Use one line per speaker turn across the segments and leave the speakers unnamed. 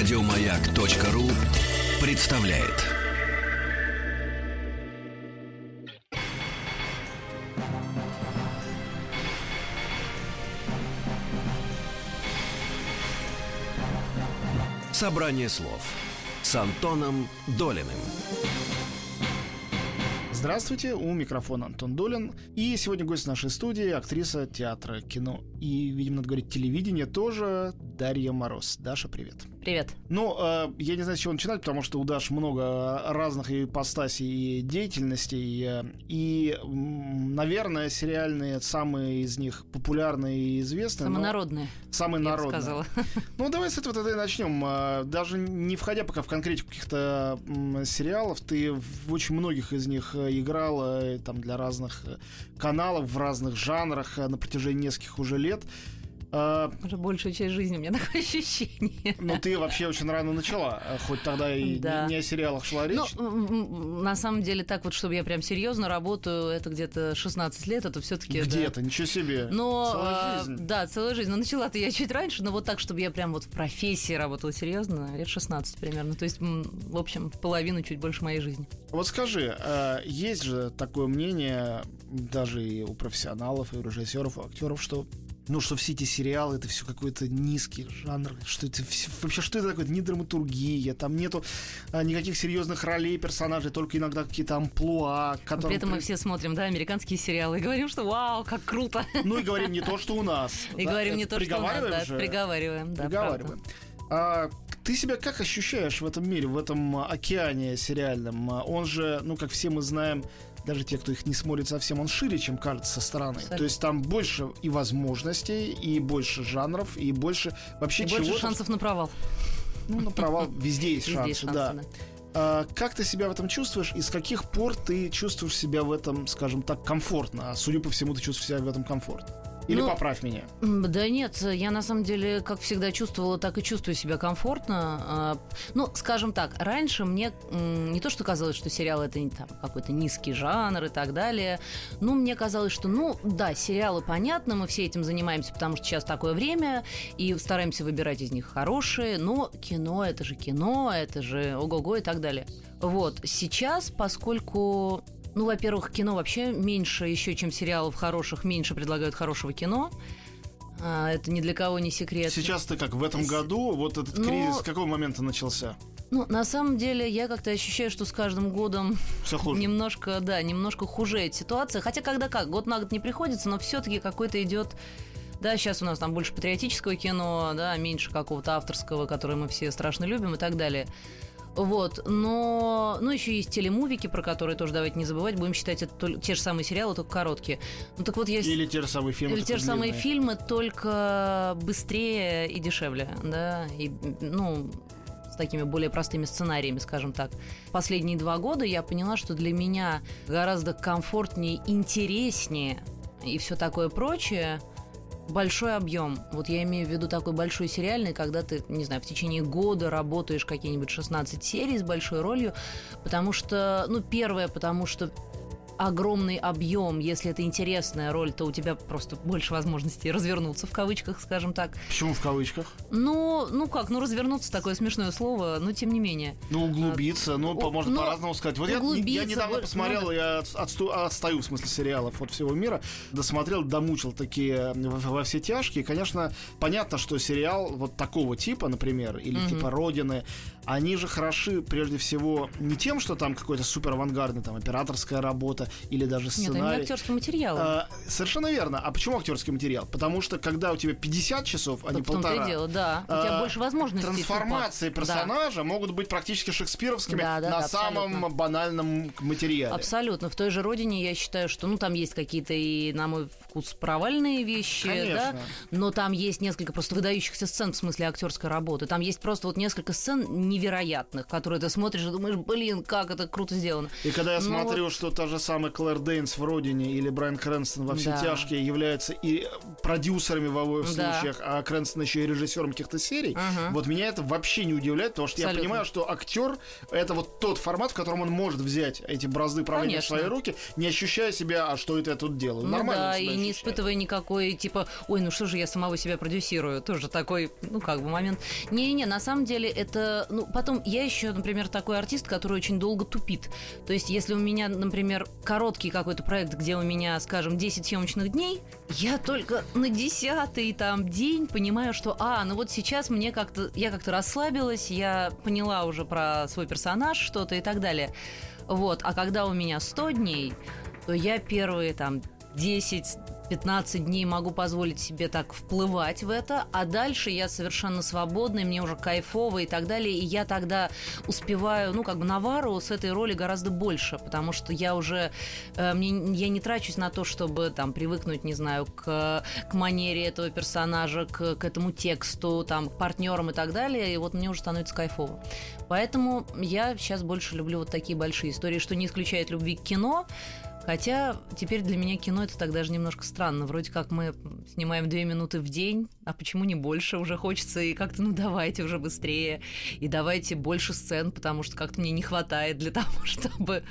Радиомаяк.ру представляет. Собрание слов с Антоном Долиным.
Здравствуйте, у микрофона Антон Долин. И сегодня гость нашей студии, актриса театра, кино и, видимо, надо говорить, телевидение тоже, Дарья Мороз. Даша, привет.
Привет.
Ну, э, я не знаю, с чего начинать, потому что у Даши много разных ипостасей и деятельностей. И, наверное, сериальные самые из них популярные и известные.
Самые народные.
Самые
я
народные.
сказала.
Ну, давай с этого тогда и начнем. Э, даже не входя пока в конкретику каких-то сериалов, ты в очень многих из них э, играла э, там для разных э, каналов, в разных жанрах на протяжении нескольких уже лет. А,
Уже большую часть жизни у меня такое ощущение.
Ну, ты вообще очень рано начала, э, хоть тогда и
Да.
не, не о сериалах шла речь.
Ну, м, м, на самом деле, так вот, чтобы я прям серьезно работаю, это где-то 16 лет, это все-таки...
Где-то, ничего себе.
Но,
Целая
а,
жизнь.
да, целая жизнь. Но начала-то я чуть раньше, но вот так, чтобы я прям вот в профессии работала серьезно, лет 16 примерно. То есть, в общем, половину чуть больше моей жизни.
Вот скажи, э, есть же такое мнение даже и у профессионалов, и у режиссеров, у актеров, что ну, что все эти сериалы, это все какой-то низкий жанр, что это всё- вообще, что это такое, это не драматургия, там нету а, никаких серьезных ролей персонажей, только иногда какие-то амплуа, которые...
При этом мы все смотрим, да, американские сериалы и говорим, что вау, как круто.
Ну и говорим не то, что у нас.
И
да,
говорим не то, что у нас,
приговариваем
да,
же?
приговариваем, да.
Приговариваем. А, ты себя как ощущаешь в этом мире, в этом а, океане сериальном? А, Он же, ну, как все мы знаем, даже те, кто их не смотрит совсем, он шире, чем кажется со стороны.
Абсолютно.
То есть там больше и возможностей, и больше жанров, и больше вообще
И больше
чего-то.
шансов на провал.
Ну, на провал везде есть шансы,
есть шансы,
да.
да.
А, как ты себя в этом чувствуешь, и с каких пор ты чувствуешь себя в этом, скажем так, комфортно? А судя по всему, ты чувствуешь себя в этом комфортно. Или
Ну,
поправь меня.
Да нет, я на самом деле, как всегда чувствовала, так и чувствую себя комфортно. А, Ну, скажем так, раньше мне не то, что казалось, что сериал это там какой-то низкий жанр и так далее. Ну, мне казалось, что, ну, да, сериалы понятно, мы все этим занимаемся, потому что сейчас такое время, и стараемся выбирать из них хорошие, но кино это же кино, это же ого-го и так далее. Вот, сейчас, поскольку ну, во-первых, кино вообще меньше еще, чем сериалов хороших, меньше предлагают хорошего кино. А, это ни для кого не секрет.
Сейчас ты как в этом году, вот этот
Ну,
кризис с какого момента начался?
Ну, на самом деле, я как-то ощущаю, что с каждым годом
Все хуже.
немножко, да, немножко хужеет ситуация. Хотя когда как, год на год не приходится, но все-таки какой-то идет. Да, сейчас у нас там больше патриотического кино, да, меньше какого-то авторского, которое мы все страшно любим и так далее. Вот, но, ну, еще есть телемувики, про которые тоже давайте не забывать. Будем считать это те же самые сериалы, только короткие. Ну, так вот, есть...
Или те же самые фильмы.
Или те же самые
длинные.
фильмы, только быстрее и дешевле, да, и, ну, с такими более простыми сценариями, скажем так. Последние два года я поняла, что для меня гораздо комфортнее, интереснее и все такое прочее большой объем. Вот я имею в виду такой большой сериальный, когда ты, не знаю, в течение года работаешь какие-нибудь 16 серий с большой ролью, потому что, ну, первое, потому что огромный объем, если это интересная роль, то у тебя просто больше возможностей развернуться, в кавычках, скажем так.
Почему в кавычках?
Ну, ну как, ну развернуться такое смешное слово, но тем не менее.
Ну, углубиться, ну,
О,
можно
ну,
по-разному сказать. Вот я, я недавно посмотрел,
ну,
я от- отсту- отстаю, в смысле, сериалов от всего мира, досмотрел, домучил такие во, все тяжкие. Конечно, понятно, что сериал вот такого типа, например, или
Мгм.
типа «Родины», они же хороши прежде всего не тем, что там какой-то супер авангардный, там, операторская работа или даже
Нет,
сценарий.
они актерские материалы.
А, совершенно верно. А почему актерский материал? Потому что когда у тебя 50 часов, а не
в том-то
полтора,
дело, да. У тебя
а,
больше возможностей.
трансформации
тупо.
персонажа могут быть практически шекспировскими
Да, да,
на
да,
самом
абсолютно.
банальном материале.
Абсолютно. В той же родине я считаю, что ну там есть какие-то и, на мой вкус, провальные вещи,
Конечно.
да. Но там есть несколько просто выдающихся сцен в смысле актерской работы. Там есть просто вот несколько сцен невероятных, которые ты смотришь и думаешь, блин, как это круто сделано.
И когда я
Ну
смотрю, что та же самая Клэр Дейнс в «Родине» или Брайан Крэнстон во «Все
Да.
тяжкие» являются и продюсерами в обоих
Да.
случаях, а Крэнстон еще и режиссером каких-то серий,
Ага.
вот меня это вообще не удивляет, потому что я
Абсолютно.
понимаю, что актер это вот тот формат, в котором он может взять эти бразды правления в свои руки, не ощущая себя, а что это я тут делаю.
Ну
Нормально
да, и не испытывая никакой, типа, ой, ну что же я самого себя продюсирую. Тоже такой, ну как бы момент. Не-не, на самом деле это... Ну, потом, я еще, например, такой артист, который очень долго тупит. То есть, если у меня, например, короткий какой-то проект, где у меня, скажем, 10 съемочных дней, я только на десятый там день понимаю, что, а, ну вот сейчас мне как-то... Я как-то расслабилась, я поняла уже про свой персонаж что-то и так далее. Вот, а когда у меня 100 дней, то я первые там 10-15 дней могу позволить себе так вплывать в это, а дальше я совершенно свободна, мне уже кайфово и так далее, и я тогда успеваю, ну, как бы навару с этой роли гораздо больше, потому что я уже, э, мне, я не трачусь на то, чтобы там привыкнуть, не знаю, к, к манере этого персонажа, к, к этому тексту, там, к партнерам и так далее, и вот мне уже становится кайфово. Поэтому я сейчас больше люблю вот такие большие истории, что не исключает любви к кино, Хотя теперь для меня кино это так даже немножко странно. Вроде как мы снимаем две минуты в день, а почему не больше? Уже хочется и как-то, ну давайте уже быстрее. И давайте больше сцен, потому что как-то мне не хватает для того, чтобы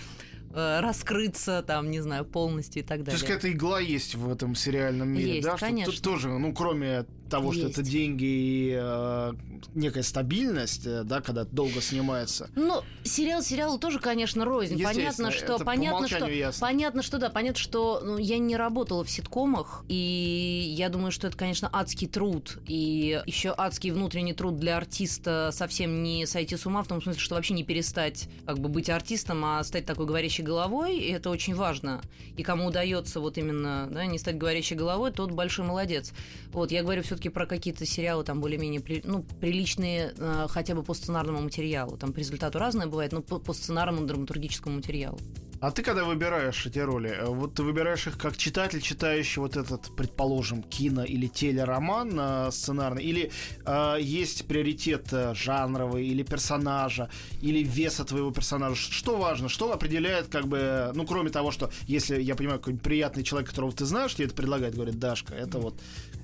э, раскрыться там, не знаю, полностью и так
То есть
далее.
какая-то игла есть в этом сериальном мире,
Есть,
да? Что
конечно.
тут тоже, ну, кроме того, что
Есть.
это деньги и э, некая стабильность, э, да, когда долго снимается.
Ну, сериал сериалу тоже, конечно, рознь. Понятно, что понятно, что
ясно.
понятно, что да, понятно, что ну, я не работала в ситкомах, и я думаю, что это, конечно, адский труд, и еще адский внутренний труд для артиста совсем не сойти с ума в том смысле, что вообще не перестать как бы быть артистом, а стать такой говорящей головой, и это очень важно. И кому удается вот именно да, не стать говорящей головой, тот большой молодец. Вот я говорю все-таки про какие-то сериалы там более-менее при- ну, приличные э, хотя бы по сценарному материалу. Там по результату разное бывает, но по, по сценарному драматургическому материалу.
А ты когда выбираешь эти роли, э, вот ты выбираешь их как читатель, читающий вот этот, предположим, кино или телероман э, сценарный, или э, есть приоритет э, жанровый или персонажа, или веса твоего персонажа? Что важно? Что определяет, как бы, ну, кроме того, что если, я понимаю, какой-нибудь приятный человек, которого ты знаешь, тебе это предлагает, говорит, Дашка, это вот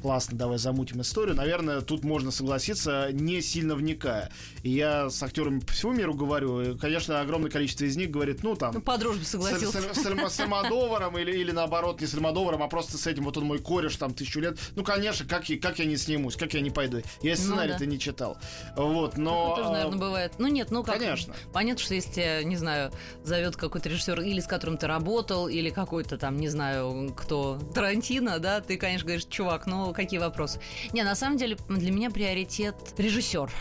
классно, давай замутим историю. Наверное, тут можно согласиться, не сильно вникая. И я с актерами по всему миру говорю, и, конечно, огромное количество из них говорит, ну, там,
Ну, по дружбе согласился.
с- с Альма- с Альмодоваром или, или наоборот не с Альмодоваром, а просто с этим вот он мой кореш там тысячу лет. Ну, конечно, как, как я не снимусь, как я не пойду. Я и
Ну
сценарий-то
да.
не читал. Вот, но...
Ну, тоже, наверное, бывает. Ну нет, ну как.
Конечно.
Понятно, что если не знаю, зовет какой-то режиссер, или с которым ты работал, или какой-то там, не знаю, кто, Тарантино, да, ты, конечно, говоришь, чувак, ну какие вопросы? Не, на самом деле для меня приоритет режиссер.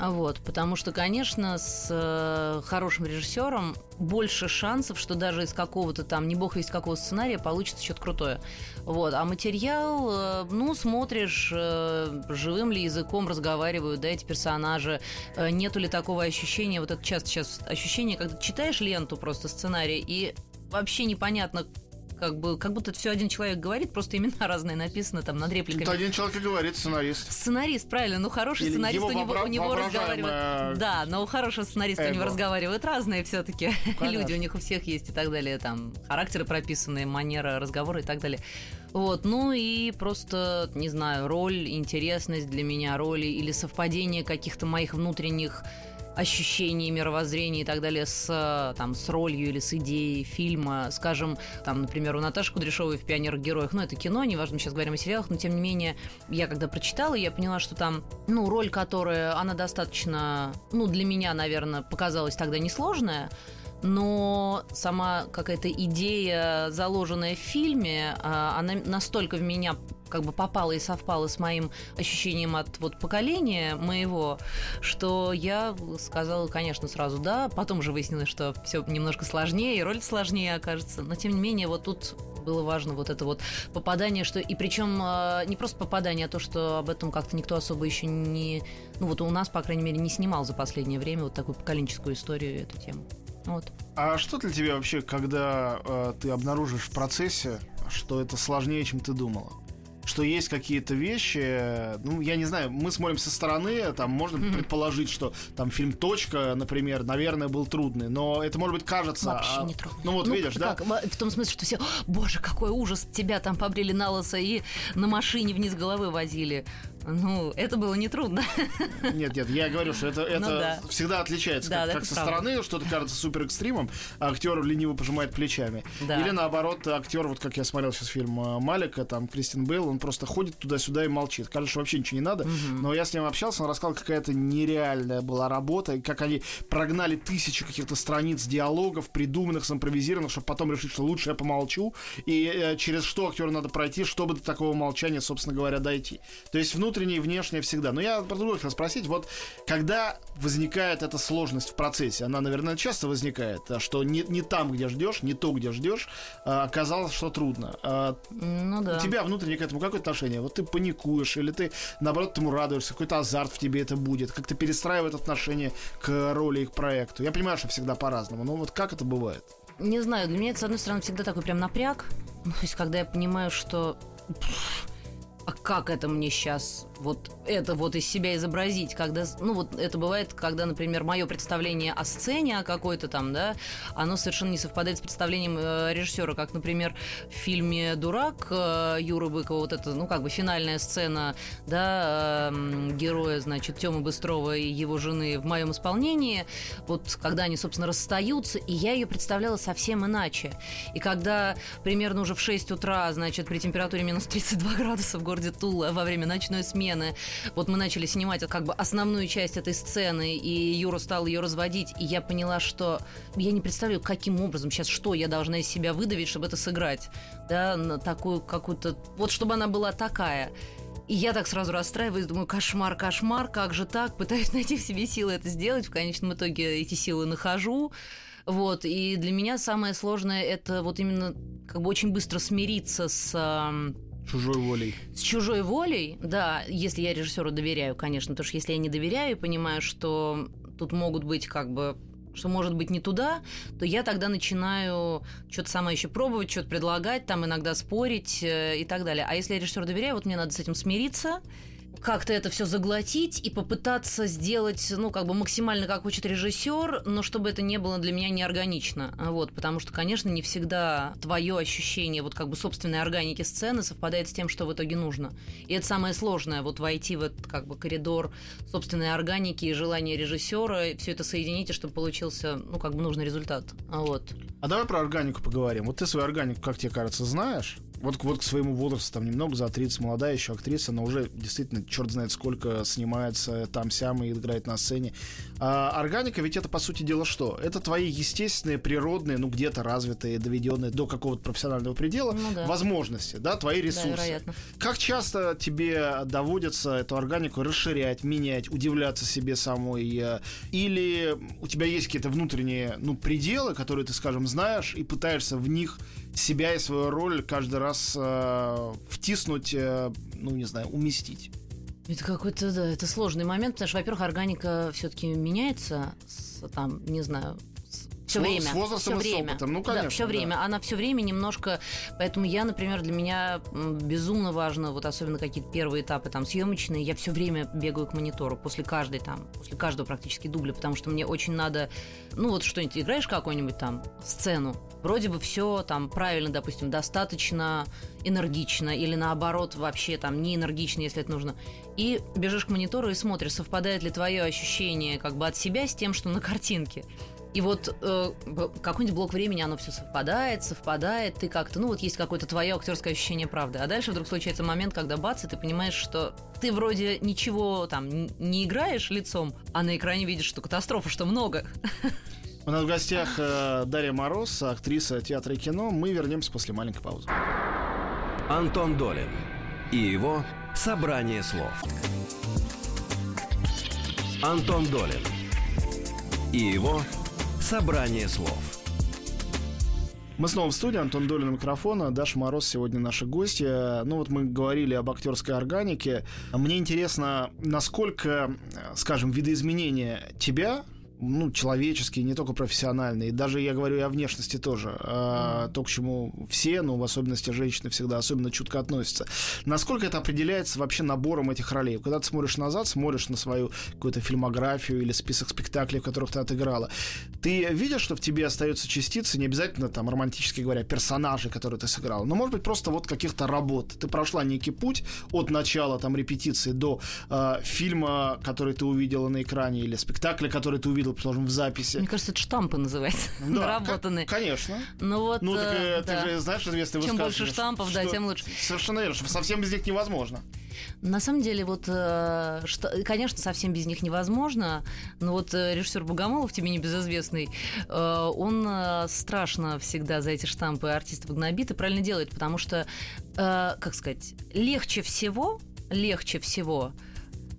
Вот, потому что, конечно, с э, хорошим режиссером больше шансов, что даже из какого-то там, не бог из какого сценария, получится что-то крутое. Вот, а материал, э, ну, смотришь, э, живым ли языком разговаривают, да, эти персонажи, э, нету ли такого ощущения, вот это часто сейчас ощущение, когда читаешь ленту просто сценарий, и вообще непонятно, как бы, как будто все один человек говорит, просто имена разные написаны там над репликами.
Тут один человек и говорит, сценарист.
Сценарист, правильно, ну хороший
Или
сценарист
его
у него, у него разговаривает. Да, но у хорошего сценариста у него
эго.
разговаривают разные все-таки люди, у них у всех есть и так далее, там характеры прописанные, манера разговора и так далее. Вот, ну и просто, не знаю, роль, интересность для меня роли или совпадение каких-то моих внутренних ощущений, мировоззрения и так далее с, э, там, с ролью или с идеей фильма. Скажем, там, например, у Наташи Кудряшовой в «Пионерах героях», ну, это кино, неважно, мы сейчас говорим о сериалах, но, тем не менее, я когда прочитала, я поняла, что там, ну, роль, которая, она достаточно, ну, для меня, наверное, показалась тогда несложная, но сама какая-то идея, заложенная в фильме, а, она настолько в меня как бы попала и совпала с моим ощущением от вот поколения моего, что я сказала, конечно, сразу да. Потом же выяснилось, что все немножко сложнее, и роль сложнее окажется. Но тем не менее, вот тут было важно вот это вот попадание, что и причем э, не просто попадание, а то, что об этом как-то никто особо еще не, ну вот у нас, по крайней мере, не снимал за последнее время вот такую поколенческую историю эту тему. Вот.
А что для тебя вообще, когда э, ты обнаружишь в процессе, что это сложнее, чем ты думала? что есть какие-то вещи, ну, я не знаю, мы смотрим со стороны, там можно mm-hmm. предположить, что там фильм «Точка», например, наверное, был трудный, но это, может быть, кажется...
Вообще не трудный.
Ну, вот ну, видишь,
как? да? В том смысле, что все, боже, какой ужас, тебя там побрили на лысо и на машине вниз головы возили. Ну, это было нетрудно.
Нет, нет, я говорю, что это, это ну, да. всегда отличается. Да, как, как со правда. стороны что-то кажется супер экстримом, а актер лениво пожимает плечами. Да. Или наоборот, актер, вот как я смотрел сейчас фильм э, Малика, там Кристин Бейл, он просто ходит туда-сюда и молчит. Кажется, что вообще ничего не надо. Угу. Но я с ним общался, он рассказал, какая-то нереальная была работа, как они прогнали тысячи каких-то страниц диалогов, придуманных, симпровизированных, чтобы потом решить, что лучше я помолчу, и э, через что актеру надо пройти, чтобы до такого молчания, собственно говоря, дойти. То есть внутрь внутреннее и внешнее всегда. Но я про другое хотел спросить. Вот когда возникает эта сложность в процессе, она, наверное, часто возникает, а что не, не там, где ждешь, не то, где ждешь, а, оказалось, что трудно. А,
ну да.
У тебя внутренне к этому какое отношение? Вот ты паникуешь, или ты, наоборот, этому радуешься, какой-то азарт в тебе это будет, как ты перестраивает отношение к роли и к проекту. Я понимаю, что всегда по-разному, но вот как это бывает?
Не знаю, для меня это, с одной стороны, всегда такой прям напряг. Ну, то есть, когда я понимаю, что а как это мне сейчас вот это вот из себя изобразить, когда, ну вот это бывает, когда, например, мое представление о сцене о какой-то там, да, оно совершенно не совпадает с представлением э, режиссера, как, например, в фильме «Дурак» э, Юры Быкова, вот это, ну, как бы финальная сцена, да, э, героя, значит, Тёмы Быстрова и его жены в моем исполнении, вот когда они, собственно, расстаются, и я ее представляла совсем иначе. И когда примерно уже в 6 утра, значит, при температуре минус 32 градуса в городе Тула во время ночной смены смены. Вот мы начали снимать как бы основную часть этой сцены, и Юра стал ее разводить, и я поняла, что я не представляю, каким образом сейчас, что я должна из себя выдавить, чтобы это сыграть, да, на такую какую-то, вот чтобы она была такая. И я так сразу расстраиваюсь, думаю, кошмар, кошмар, как же так? Пытаюсь найти в себе силы это сделать. В конечном итоге эти силы нахожу. Вот, и для меня самое сложное это вот именно как бы очень быстро смириться с
Чужой волей.
С чужой волей, да, если я режиссеру доверяю, конечно, потому что если я не доверяю и понимаю, что тут могут быть как бы что может быть не туда, то я тогда начинаю что-то сама еще пробовать, что-то предлагать, там иногда спорить э, и так далее. А если я режиссеру доверяю, вот мне надо с этим смириться, как-то это все заглотить и попытаться сделать, ну, как бы максимально, как хочет режиссер, но чтобы это не было для меня неорганично. Вот, потому что, конечно, не всегда твое ощущение вот как бы собственной органики сцены совпадает с тем, что в итоге нужно. И это самое сложное, вот войти в этот как бы коридор собственной органики и желания режиссера, и все это соединить, чтобы получился, ну, как бы нужный результат. Вот.
А давай про органику поговорим. Вот ты свою органику, как тебе кажется, знаешь? Вот, вот к своему возрасту, там немного за 30, молодая еще актриса, но уже действительно черт знает сколько снимается там-сям и играет на сцене. А органика ведь это, по сути дела, что? Это твои естественные, природные, ну где-то развитые, доведенные до какого-то профессионального предела ну, да. возможности, да, твои ресурсы. Да,
вероятно.
Как часто тебе доводится эту органику расширять, менять, удивляться себе самой? Или у тебя есть какие-то внутренние, ну, пределы, которые ты, скажем, знаешь, и пытаешься в них себя и свою роль каждый раз э, втиснуть, э, ну, не знаю, уместить.
Это какой-то, да, это сложный момент, потому что, во-первых, органика все-таки меняется, с, там, не знаю, все время.
С возрастом
все время.
с опытом. Ну, конечно.
Да, все да. время. Она все время немножко... Поэтому я, например, для меня безумно важно, вот особенно какие-то первые этапы там съемочные, я все время бегаю к монитору после каждой там, после каждого практически дубля, потому что мне очень надо, ну вот что-нибудь, играешь какую-нибудь там сцену, вроде бы все там правильно, допустим, достаточно энергично или наоборот вообще там не энергично, если это нужно. И бежишь к монитору и смотришь, совпадает ли твое ощущение как бы от себя с тем, что на картинке. И вот э, какой-нибудь блок времени, оно все совпадает, совпадает, ты как-то, ну вот есть какое-то твое актерское ощущение правды. А дальше вдруг случается момент, когда бац, и ты понимаешь, что ты вроде ничего там не играешь лицом, а на экране видишь, что катастрофа, что много.
У нас в гостях э, Дарья Мороз, актриса театра и кино. Мы вернемся после маленькой паузы.
Антон Долин и его «Собрание слов». Антон Долин и его Собрание слов.
Мы снова в студии, Антон Долин микрофона, Даша Мороз сегодня наши гости. Ну вот мы говорили об актерской органике. Мне интересно, насколько, скажем, видоизменения тебя ну, человеческие, не только профессиональные. Даже я говорю и о внешности тоже. А, то, к чему все, ну, в особенности женщины, всегда особенно чутко относятся. Насколько это определяется вообще набором этих ролей? Когда ты смотришь назад, смотришь на свою какую-то фильмографию или список спектаклей, в которых ты отыграла, ты видишь, что в тебе остаются частицы, не обязательно там романтически говоря, персонажей, которые ты сыграл, но может быть просто вот каких-то работ. Ты прошла некий путь от начала там репетиции до э, фильма, который ты увидела на экране, или спектакля, который ты увидел, предположим, в записи.
Мне кажется, это штампы называется, да, наработанные.
Конечно.
Ну вот,
ну, так, э, да. ты же знаешь известный
Чем больше штампов, да, тем лучше.
Совершенно верно, что совсем без них невозможно.
На самом деле, вот, э, что, конечно, совсем без них невозможно, но вот э, режиссер Богомолов, тебе небезызвестный, э, он э, страшно всегда за эти штампы артистов гнобит и правильно делает, потому что, э, как сказать, легче всего, легче всего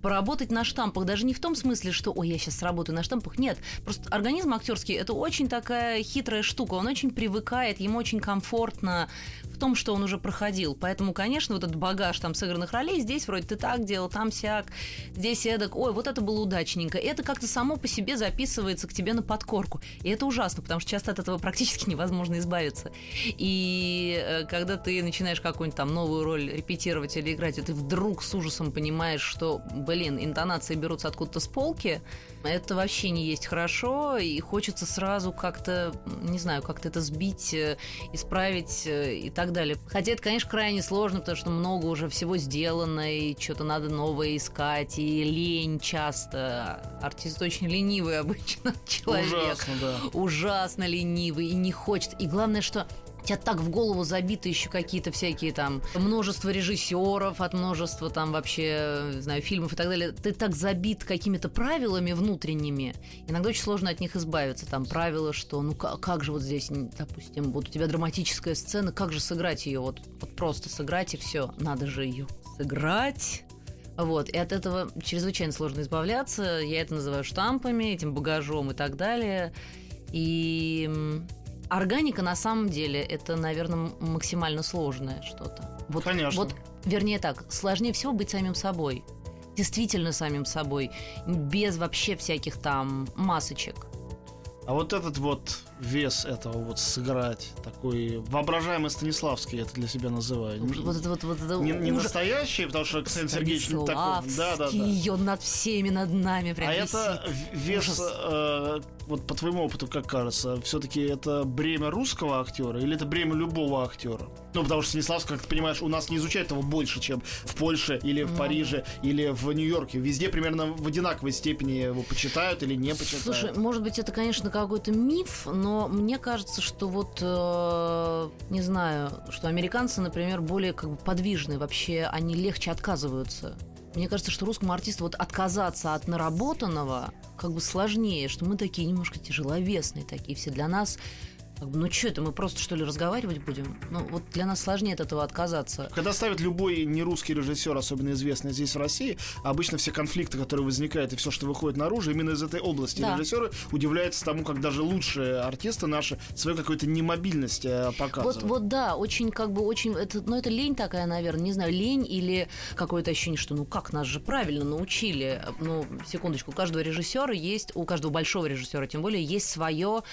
поработать на штампах. Даже не в том смысле, что «Ой, я сейчас сработаю на штампах». Нет, просто организм актерский – это очень такая хитрая штука. Он очень привыкает, ему очень комфортно в том, что он уже проходил. Поэтому, конечно, вот этот багаж там сыгранных ролей, здесь вроде ты так делал, там сяк, здесь эдак, ой, вот это было удачненько. Это как-то само по себе записывается к тебе на подкорку. И это ужасно, потому что часто от этого практически невозможно избавиться. И э, когда ты начинаешь какую-нибудь там новую роль репетировать или играть, и ты вдруг с ужасом понимаешь, что, блин, интонации берутся откуда-то с полки, это вообще не есть хорошо, и хочется сразу как-то, не знаю, как-то это сбить, э, исправить э, и так далее. Хотя это, конечно, крайне сложно, потому что много уже всего сделано, и что-то надо новое искать, и лень часто. Артист очень ленивый обычно человек.
Ужасно, да.
Ужасно ленивый, и не хочет. И главное, что тебя так в голову забиты еще какие-то всякие там множество режиссеров от множества там вообще, не знаю, фильмов и так далее. Ты так забит какими-то правилами внутренними. Иногда очень сложно от них избавиться. Там правила, что ну как, как же вот здесь, допустим, вот у тебя драматическая сцена, как же сыграть ее? Вот, вот просто сыграть и все. Надо же ее сыграть. Вот, и от этого чрезвычайно сложно избавляться. Я это называю штампами, этим багажом и так далее. И Органика на самом деле это, наверное, максимально сложное что-то.
Вот, Конечно.
Вот, вернее так, сложнее всего быть самим собой. Действительно самим собой, без вообще всяких там масочек.
А вот этот вот вес этого вот сыграть, такой воображаемый Станиславский, это для себя называю.
Вот это вот, вот это
не, не уж... настоящий, потому что Александр Сергеевич не такой.
Да, да, да. Ее над всеми, над нами прям
А висит. это вес, э, вот по твоему опыту, как кажется, все-таки это бремя русского актера или это бремя любого актера? Ну, потому что Станиславский, как ты понимаешь, у нас не изучают его больше, чем в Польше или в ну, Париже или в Нью-Йорке. Везде примерно в одинаковой степени его почитают или не почитают.
Слушай, может быть, это, конечно, какой-то миф, но мне кажется, что вот, э, не знаю, что американцы, например, более как бы подвижные, вообще они легче отказываются. Мне кажется, что русскому артисту вот отказаться от наработанного как бы сложнее, что мы такие немножко тяжеловесные такие все. Для нас ну что это, мы просто что ли разговаривать будем? Ну вот для нас сложнее от этого отказаться.
Когда ставит любой нерусский режиссер, особенно известный здесь в России, обычно все конфликты, которые возникают и все, что выходит наружу, именно из этой области да. режиссеры удивляются тому, как даже лучшие артисты наши свою какую-то немобильность э, показывают.
Вот, вот да, очень как бы очень, это, ну это лень такая, наверное, не знаю, лень или какое-то ощущение, что ну как нас же правильно научили. Ну секундочку, у каждого режиссера есть, у каждого большого режиссера тем более есть свое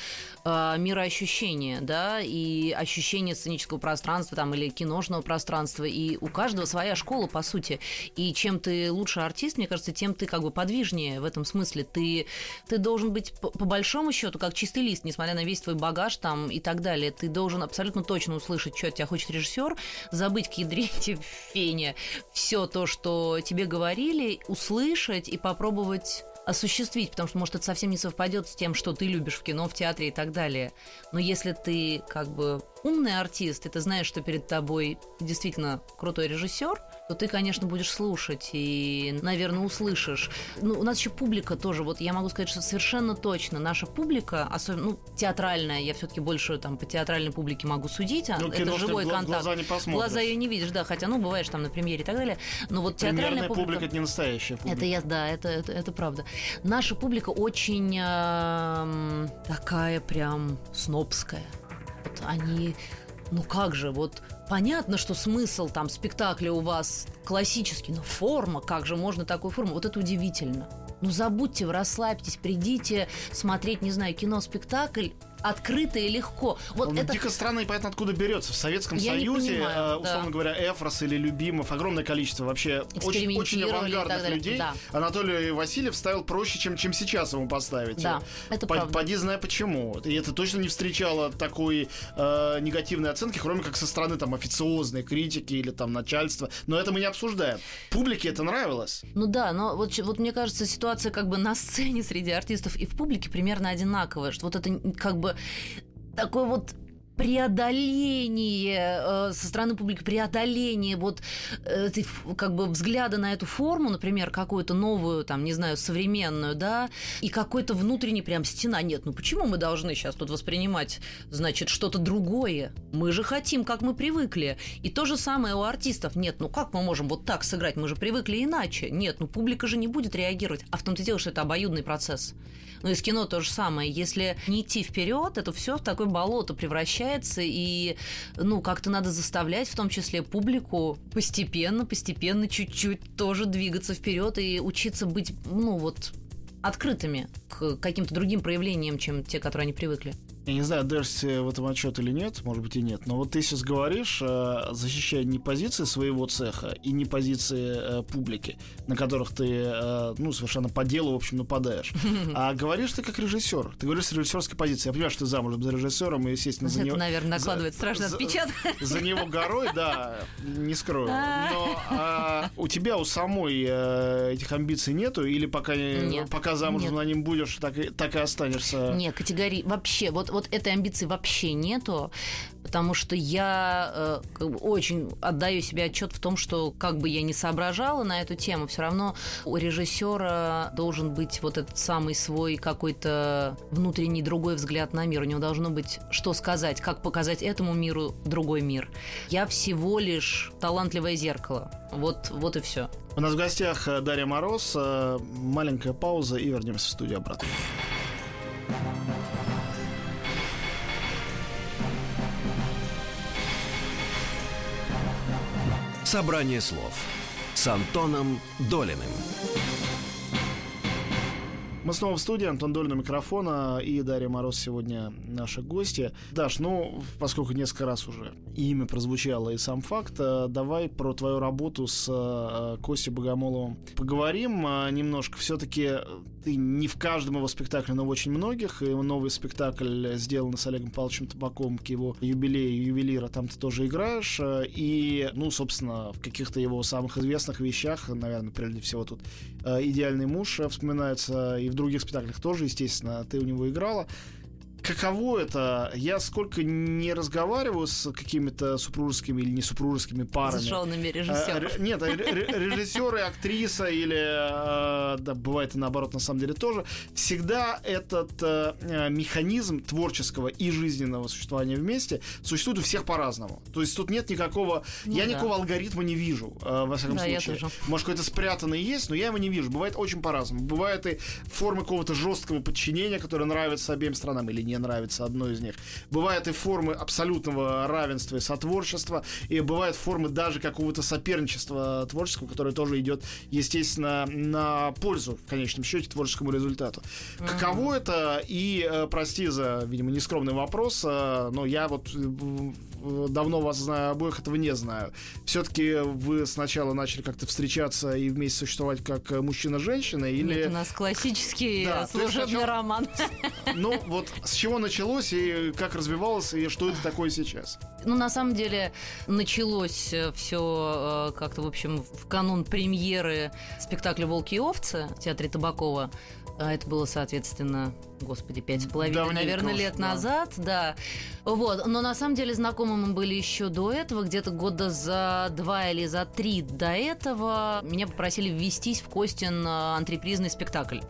э, мироощущение ощущение, да, и ощущение сценического пространства там или киношного пространства, и у каждого своя школа, по сути. И чем ты лучше артист, мне кажется, тем ты как бы подвижнее в этом смысле. Ты, ты должен быть, по, по большому счету, как чистый лист, несмотря на весь твой багаж там и так далее. Ты должен абсолютно точно услышать, что от тебя хочет режиссер, забыть к ядрете фене все то, что тебе говорили, услышать и попробовать осуществить, потому что, может, это совсем не совпадет с тем, что ты любишь в кино, в театре и так далее. Но если ты как бы умный артист, и ты знаешь, что перед тобой действительно крутой режиссер, то ты, конечно, будешь слушать и, наверное, услышишь. Ну, у нас еще публика тоже. Вот я могу сказать, что совершенно точно наша публика, особенно ну, театральная, я все-таки больше там по театральной публике могу судить, а ну, это живой
гла-
контакт.
Глаза, не посмотришь.
глаза ее не видишь, да, хотя, ну, бываешь там на премьере и так далее. Но вот театральная
публика... публика это не настоящая публика.
Это я, да, это, это, это правда. Наша публика очень э, такая прям снобская. Вот они ну как же, вот понятно, что смысл там спектакля у вас классический, но форма, как же можно такую форму? Вот это удивительно. ну забудьте, расслабьтесь, придите смотреть, не знаю, кино, спектакль, открыто и легко.
Вот ну, это... Дико странно и понятно, откуда берется. В Советском Я Союзе, понимаю, э, условно да. говоря, Эфрос или Любимов, огромное количество вообще очень, очень авангардных людей. Да. Анатолий Васильев ставил проще, чем, чем сейчас ему поставить.
Да, это По,
Поди знай почему. И это точно не встречало такой э, негативной оценки, кроме как со стороны там официозной критики или там начальства. Но это мы не обсуждаем. Публике это нравилось.
Ну да, но вот, вот мне кажется, ситуация как бы на сцене среди артистов и в публике примерно одинаковая. Что вот это как бы такой вот преодоление э, со стороны публики, преодоление вот э, как бы взгляда на эту форму, например, какую-то новую, там, не знаю, современную, да, и какой-то внутренний прям стена. Нет, ну почему мы должны сейчас тут воспринимать, значит, что-то другое? Мы же хотим, как мы привыкли. И то же самое у артистов. Нет, ну как мы можем вот так сыграть? Мы же привыкли иначе. Нет, ну публика же не будет реагировать. А в том-то дело, что это обоюдный процесс. Ну и с кино то же самое. Если не идти вперед, это все в такое болото превращается, и ну как-то надо заставлять, в том числе публику, постепенно, постепенно, чуть-чуть тоже двигаться вперед и учиться быть, ну вот открытыми к каким-то другим проявлениям, чем те, которые они привыкли.
Я не знаю, отдашься в этом отчет или нет, может быть и нет, но вот ты сейчас говоришь, э, защищая не позиции своего цеха и не позиции э, публики, на которых ты, э, ну, совершенно по делу, в общем, нападаешь, а говоришь ты как режиссер. Ты говоришь с режиссерской позиции. Я понимаю, что ты замужем за режиссером, и, естественно,
за
Это,
него... наверное, накладывает за, страшный отпечаток.
За, за него горой, да, не скрою. А. Но а, у тебя у самой этих амбиций нету, или пока, нет, пока замужем нет. на ним будешь, так, так и останешься?
Нет, категории. Вообще, вот вот этой амбиции вообще нету, потому что я э, очень отдаю себе отчет в том, что как бы я ни соображала на эту тему, все равно у режиссера должен быть вот этот самый свой какой-то внутренний другой взгляд на мир. У него должно быть что сказать, как показать этому миру другой мир. Я всего лишь талантливое зеркало. Вот, вот и все.
У нас в гостях э, Дарья Мороз. Э, маленькая пауза и вернемся в студию обратно.
Собрание слов с Антоном Долиным.
Мы снова в студии, Антон Долин у микрофона и Дарья Мороз сегодня наши гости. Даш, ну, поскольку несколько раз уже имя прозвучало и сам факт, э, давай про твою работу с э, Костей Богомоловым поговорим э, немножко. Все-таки ты не в каждом его спектакле, но в очень многих. И новый спектакль сделан с Олегом Павловичем Табаковым к его юбилею ювелира, там ты тоже играешь. И, ну, собственно, в каких-то его самых известных вещах, наверное, прежде всего тут «Идеальный муж» вспоминается и в других спектаклях тоже, естественно, ты у него играла каково это? Я сколько не разговариваю с какими-то супружескими или не супружескими парами. С
женами режиссеров.
А, нет, режиссеры, актриса или, а, да, бывает и наоборот, на самом деле тоже. Всегда этот механизм творческого и жизненного существования вместе существует у всех по-разному. То есть тут нет никакого... Ну, я да. никакого алгоритма не вижу, во всяком да, случае. Может, какой-то спрятанный есть, но я его не вижу. Бывает очень по-разному. Бывает и формы какого-то жесткого подчинения, которое нравится обеим странам или не нравится одно из них. Бывают и формы абсолютного равенства и сотворчества, и бывают формы даже какого-то соперничества творческого, которое тоже идет, естественно, на пользу, в конечном счете, творческому результату. Mm-hmm. Каково это? И, э, прости за, видимо, нескромный вопрос, э, но я вот э, давно вас знаю обоих, этого не знаю. Все-таки вы сначала начали как-то встречаться и вместе существовать как мужчина-женщина, или...
Нет, у нас классический да, служебный сначала... роман.
Ну, вот с чего началось и как развивалось, и что это такое сейчас?
Ну, на самом деле, началось э, все э, как-то, в общем, в канун премьеры спектакля «Волки и овцы» в театре Табакова. А это было, соответственно, господи, пять с половиной, наверное, лет да. назад, да. Вот, но на самом деле знакомы мы были еще до этого, где-то года за два или за три до этого меня попросили ввестись в Костин антрепризный спектакль.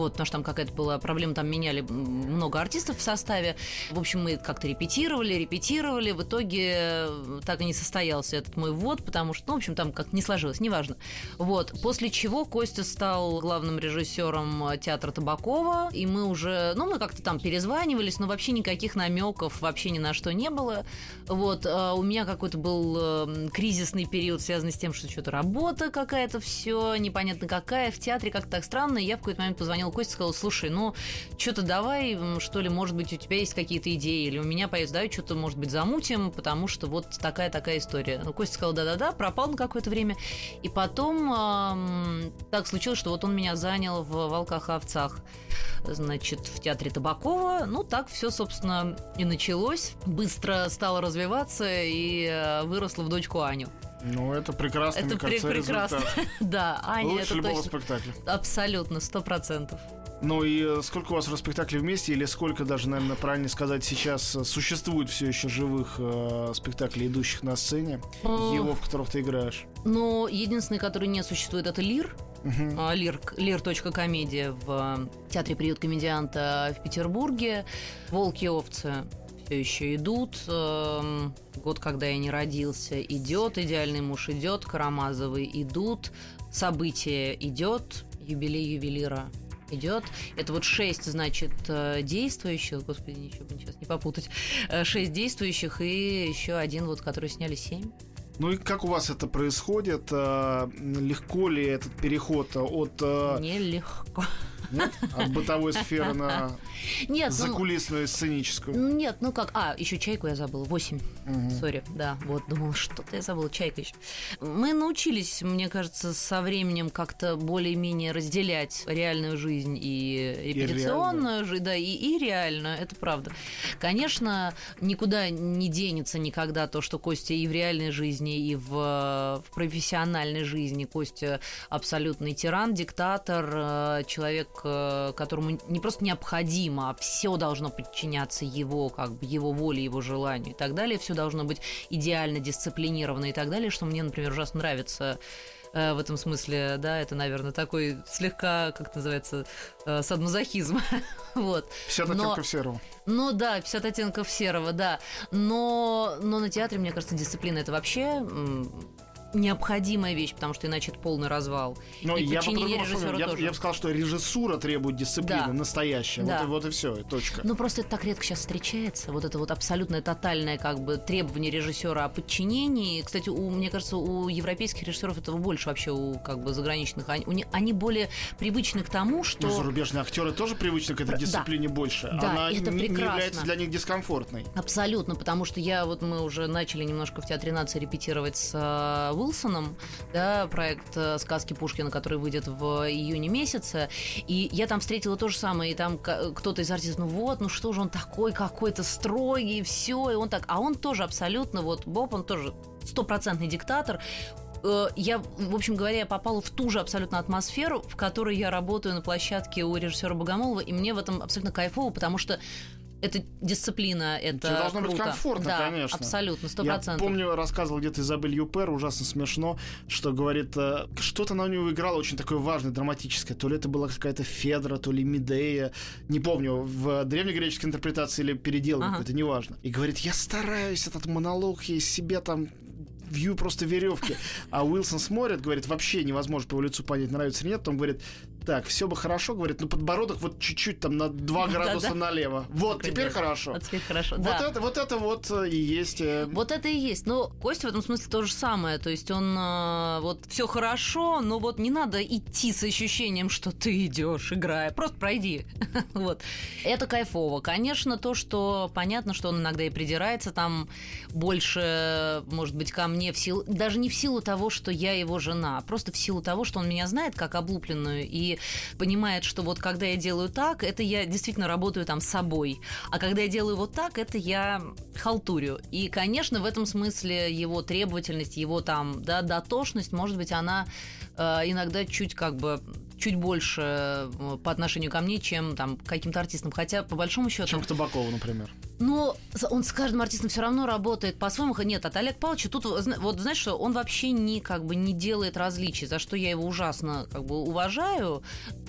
Вот, потому что там какая-то была проблема, там меняли много артистов, в составе. В общем, мы как-то репетировали, репетировали. В итоге э, так и не состоялся этот мой ввод, потому что, ну, в общем, там как не сложилось, неважно. Вот. После чего Костя стал главным режиссером э, театра Табакова, и мы уже, ну, мы как-то там перезванивались, но вообще никаких намеков вообще ни на что не было. Вот. А у меня какой-то был э, кризисный период, связанный с тем, что что-то работа какая-то, все непонятно какая, в театре как-то так странно. И я в какой-то момент позвонил Косте и сказал, слушай, ну, что-то давай, что ли, может быть, у тебя есть какие-то идеи, или у меня появится, давай что-то, может быть, замутим, потому что вот такая-такая история. Ну, Костя сказал, да-да-да, пропал на какое-то время. И потом эм, так случилось, что вот он меня занял в «Волках и овцах», значит, в театре Табакова. Ну, так все, собственно, и началось. Быстро стало развиваться и э, выросла в дочку Аню.
Ну, это прекрасно,
это
мне кажется,
прекрасно.
результат.
да, Аня,
Лучше
это
любого
точно.
спектакля.
Абсолютно, сто процентов.
Ну и э, сколько у вас спектаклей вместе, или сколько даже, наверное, правильно сказать, сейчас э, существует все еще живых э, спектаклей, идущих на сцене,
О.
его, в которых ты играешь?
Но единственный, который не существует, это Лир. А, Лир, Лир.комедия в э, театре «Приют комедианта» в Петербурге. «Волки и овцы» все еще идут. Эм, Год, когда я не родился, идет. «Идеальный муж» идет. «Карамазовый» идут. «Событие» идет. «Юбилей ювелира» идет. Это вот шесть, значит, э, действующих, господи, ничего бы сейчас не попутать, Э, шесть действующих и еще один вот, который сняли семь.
Ну и как у вас это происходит? Э, Легко ли этот переход от,
Нелегко.
Нет, от бытовой сферы на
Нет, ну,
закулисную сценическую?
Нет, ну как, а, еще чайку я забыла, восемь. Сори, да, вот, думала, что-то я забыла, чайка еще. Мы научились, мне кажется, со временем как-то более-менее разделять реальную жизнь и репетиционную жизнь, да, и, и реальную, это правда. Конечно, никуда не денется никогда то, что Костя и в реальной жизни, и в, в профессиональной жизни Костя абсолютный тиран, диктатор, э, человек, которому не просто необходимо, а все должно подчиняться его, как бы, его воле, его желанию и так далее. Все должно быть идеально дисциплинировано и так далее, что мне, например, ужасно нравится э, в этом смысле, да, это, наверное, такой слегка, как это называется, э, садмазохизм. вот.
50
Но-
оттенков серого.
Ну да, 50 оттенков серого, да. Но, но на театре, мне кажется, дисциплина это вообще необходимая вещь, потому что иначе это полный развал.
Но
и
я бы
режиссера
я,
тоже.
я бы сказал, что режиссура требует дисциплины,
Да.
настоящая.
Да.
Вот, и, вот и все, точка.
Ну, просто это так редко сейчас встречается. Вот это вот абсолютное тотальное как бы требование режиссера о подчинении. Кстати, у, мне кажется, у европейских режиссеров этого больше вообще у как бы заграничных. Они, у они более привычны к тому, что...
Ну, зарубежные актеры тоже привычны к этой
Да.
дисциплине больше.
Да,
Она
это
не- не
прекрасно.
является для них дискомфортной.
Абсолютно, потому что я вот мы уже начали немножко в театре нации репетировать с э, Уилсоном, да, проект э, сказки Пушкина, который выйдет в июне месяце, и я там встретила то же самое, и там ка- кто-то из артистов, ну вот, ну что же он такой какой-то строгий, все, и он так, а он тоже абсолютно, вот Боб, он тоже стопроцентный диктатор, Э, я, в общем говоря, я попала в ту же абсолютно атмосферу, в которой я работаю на площадке у режиссера Богомолова, и мне в этом абсолютно кайфово, потому что это дисциплина, это
Тебе должно быть
круто.
комфортно,
да,
конечно.
абсолютно, сто
Я
процентов.
помню, рассказывал где-то Изабель Юпер, ужасно смешно, что говорит, э, что-то она у него играла очень такое важное, драматическое. То ли это была какая-то Федра, то ли Медея, не помню, в древнегреческой интерпретации или передел
Ага.
какой-то, неважно. И говорит, я стараюсь этот монолог, я из себя там вью просто веревки. А Уилсон смотрит, говорит, вообще невозможно по его лицу понять, нравится или нет. Потом говорит, так, все бы хорошо, говорит, но подбородок вот чуть-чуть там на 2
Да-да.
градуса налево. Вот, теперь
да.
хорошо.
Вот теперь хорошо.
Вот,
да.
это, вот это вот э, и есть. э,
Вот это и есть. Но Костя в этом смысле то же самое. То есть он э, вот все хорошо, но вот не надо идти с ощущением, что ты идешь, играя. Просто пройди. вот. Это кайфово. Конечно, то, что понятно, что он иногда и придирается там больше, может быть, ко мне в силу, даже не в силу того, что я его жена, а просто в силу того, что он меня знает как облупленную и понимает, что вот когда я делаю так, это я действительно работаю там с собой, а когда я делаю вот так, это я халтурю. И, конечно, в этом смысле его требовательность, его там, да, дотошность, может быть, она э, иногда чуть как бы чуть больше э, по отношению ко мне, чем там каким-то артистам. Хотя, по большому счету...
Чем к Табакову, например.
Но он с каждым артистом все равно работает по-своему. Нет, от Олега Павловича тут, вот знаешь что, он вообще не, как бы, не делает различий, за что я его ужасно как бы уважаю.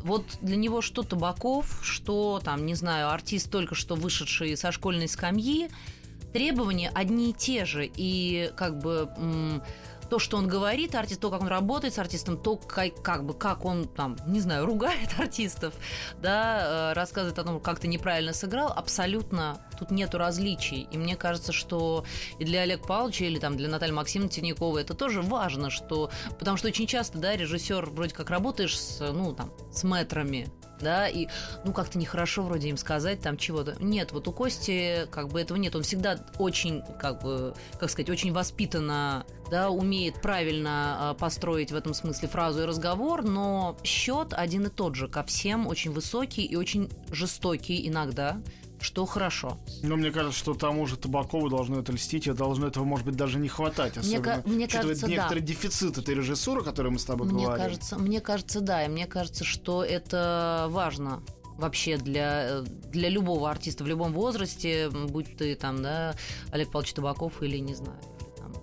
Вот для него что Табаков, что там, не знаю, артист только что вышедший со школьной скамьи, требования одни и те же. И как бы то, что он говорит, артист, то, как он работает с артистом, то, как, как бы, как он там, не знаю, ругает артистов, да, э, рассказывает о том, как ты неправильно сыграл, абсолютно тут нету различий. И мне кажется, что и для Олега Павловича или там для Натальи Максимовны Тиньяковой это тоже важно, что, потому что очень часто, да, режиссер вроде как работаешь с, ну, там, с метрами, да, и, ну, как-то нехорошо вроде им сказать там чего-то. Нет, вот у Кости как бы этого нет. Он всегда очень, как бы, как сказать, очень воспитанно, да, умеет правильно э, построить в этом смысле фразу и разговор, но счет один и тот же ко всем, очень высокий и очень жестокий иногда что хорошо.
Но мне кажется, что тому же Табакову должно это льстить, и должно этого, может быть, даже не хватать. Особенно,
мне, мне кажется,
некоторый
да.
дефицит этой режиссуры, о которой мы с тобой
мне
говорим.
Кажется, мне кажется, да, и мне кажется, что это важно вообще для, для любого артиста в любом возрасте, будь ты там, да, Олег Павлович Табаков или, не знаю, там,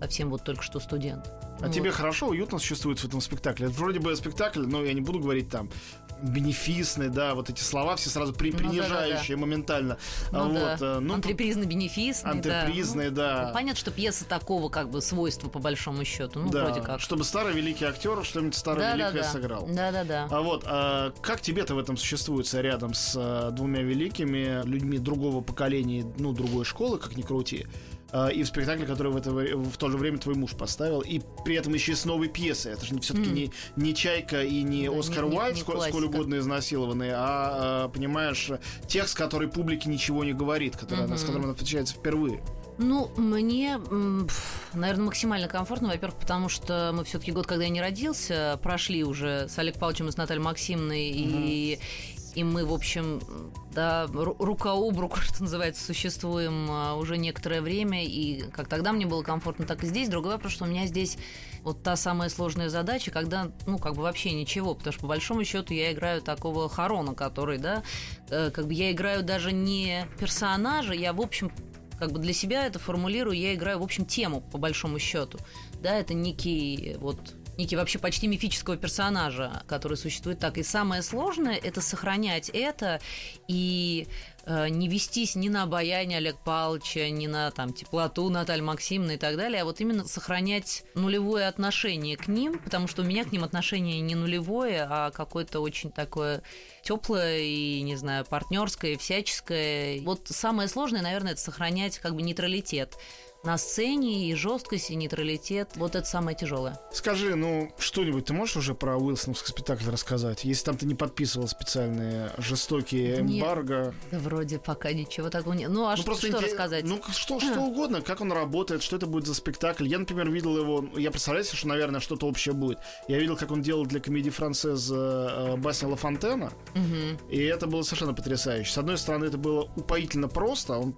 совсем вот только что студент.
А ну, тебе вот. хорошо, уютно существует в этом спектакле? Это вроде бы спектакль, но я не буду говорить там бенефисный, да, вот эти слова все сразу при, ну, принижающие да, да, моментально.
Ну, вот, да. Э, ну, Антрепризный, бенефисный,
Антрепризный, да.
да. Ну, понятно, что пьеса такого как бы свойства по большому счету, ну
да,
вроде как.
Чтобы старый великий актер что-нибудь старое да, великое
да,
сыграл.
Да, да, да.
А вот, а как тебе-то в этом существуется рядом с а, двумя великими людьми другого поколения, ну другой школы, как ни крути? А, и в спектакле, который в, это, в то же время твой муж поставил, и при этом еще и с новой пьесой. Это же все-таки mm. не, не Чайка и не да, Оскар не, Уайльд, не, не сколь, сколь угодно изнасилованный, а, а, понимаешь, текст, который публике ничего не говорит, который, mm-hmm. с которым она встречается впервые.
Ну, мне, наверное, максимально комфортно, во-первых, потому что мы все-таки год, когда я не родился, прошли уже с Олег Павловичем и с Натальей Максимовной, mm-hmm. и и мы, в общем, да, рука об руку, что называется, существуем а, уже некоторое время, и как тогда мне было комфортно, так и здесь. Другой вопрос, что у меня здесь вот та самая сложная задача, когда, ну, как бы вообще ничего, потому что, по большому счету, я играю такого Харона, который, да, э, как бы я играю даже не персонажа, я, в общем, как бы для себя это формулирую, я играю, в общем, тему, по большому счету. Да, это некий вот некий вообще почти мифического персонажа, который существует так. И самое сложное – это сохранять это и э, не вестись ни на обаяние Олег Павловича, ни на там, теплоту Натальи Максимовны и так далее, а вот именно сохранять нулевое отношение к ним, потому что у меня к ним отношение не нулевое, а какое-то очень такое теплое и, не знаю, партнерское, всяческое. Вот самое сложное, наверное, это сохранять как бы нейтралитет на сцене и жесткость, и нейтралитет. Вот это самое тяжелое.
Скажи, ну, что-нибудь ты можешь уже про Уилсоновский спектакль рассказать? Если там ты не подписывал специальные жестокие эмбарго. Нет,
да вроде пока ничего такого нет. Ну, а ну, что, просто что рассказать?
Ну, что, что угодно, как он работает, что это будет за спектакль. Я, например, видел его, я представляю себе, что, наверное, что-то общее будет. Я видел, как он делал для комедии францез э, басня Ла Фонтена, угу. и это было совершенно потрясающе. С одной стороны, это было упоительно просто, он,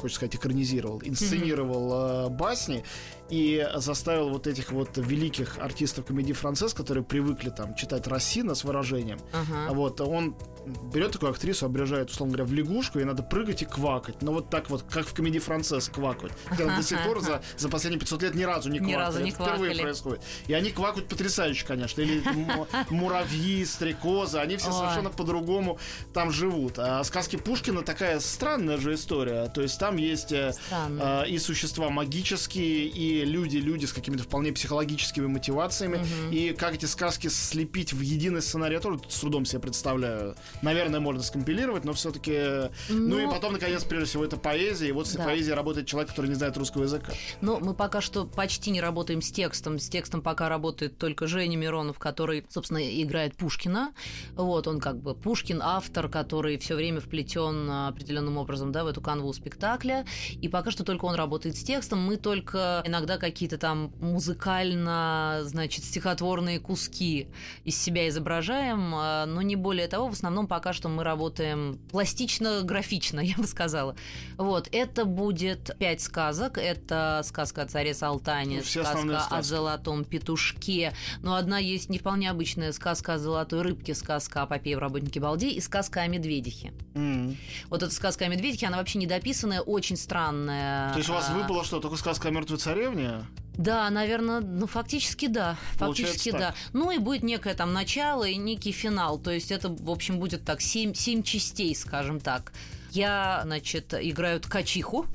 хочется сказать, экранизировал, инсценировал инсценировал э, басни и заставил вот этих вот великих артистов комедии францез, которые привыкли там читать Рассина с выражением, ага. вот он берет такую актрису, обрежает, условно говоря, в лягушку, и надо прыгать и квакать. Но вот так вот, как в комедии францез квакать. Когда до сих пор за, за последние 500 лет ни разу не квакали. Ни разу не Это квакали. впервые происходит. И они квакают потрясающе, конечно. Или муравьи, стрекозы, они все совершенно по-другому там живут. А сказки Пушкина такая странная же история. То есть там есть э, э, и существа магические, и люди, люди с какими-то вполне психологическими мотивациями. Угу. И как эти сказки слепить в единый сценарий, я тоже с трудом себе представляю наверное, можно скомпилировать, но все-таки... Но... Ну и потом, наконец, прежде всего, это поэзия. И вот с да. поэзией работает человек, который не знает русского языка.
Но мы пока что почти не работаем с текстом. С текстом пока работает только Женя Миронов, который, собственно, играет Пушкина. Вот он как бы Пушкин, автор, который все время вплетен определенным образом да, в эту канву спектакля. И пока что только он работает с текстом. Мы только иногда да, какие-то там музыкально, значит, стихотворные куски из себя изображаем, а, но не более того. В основном пока что мы работаем пластично-графично, я бы сказала. Вот, это будет пять сказок. Это сказка о царе Салтане,
Ну,
сказка о золотом петушке. Но одна есть не вполне обычная сказка о золотой рыбке, сказка о попе в работнике Балде и сказка о медведихе.
М.
Вот эта сказка о медведихе, она вообще недописанная, очень странная.
То есть у вас
А,
выпало что, только сказка о мертвой царевне?
Да, наверное, ну фактически да.
Получается
Фактически
так.
да. Ну и будет некое там начало и некий финал. То есть это, в общем, будет так, семь, семь частей, скажем так. Я, значит, играю ткачиху.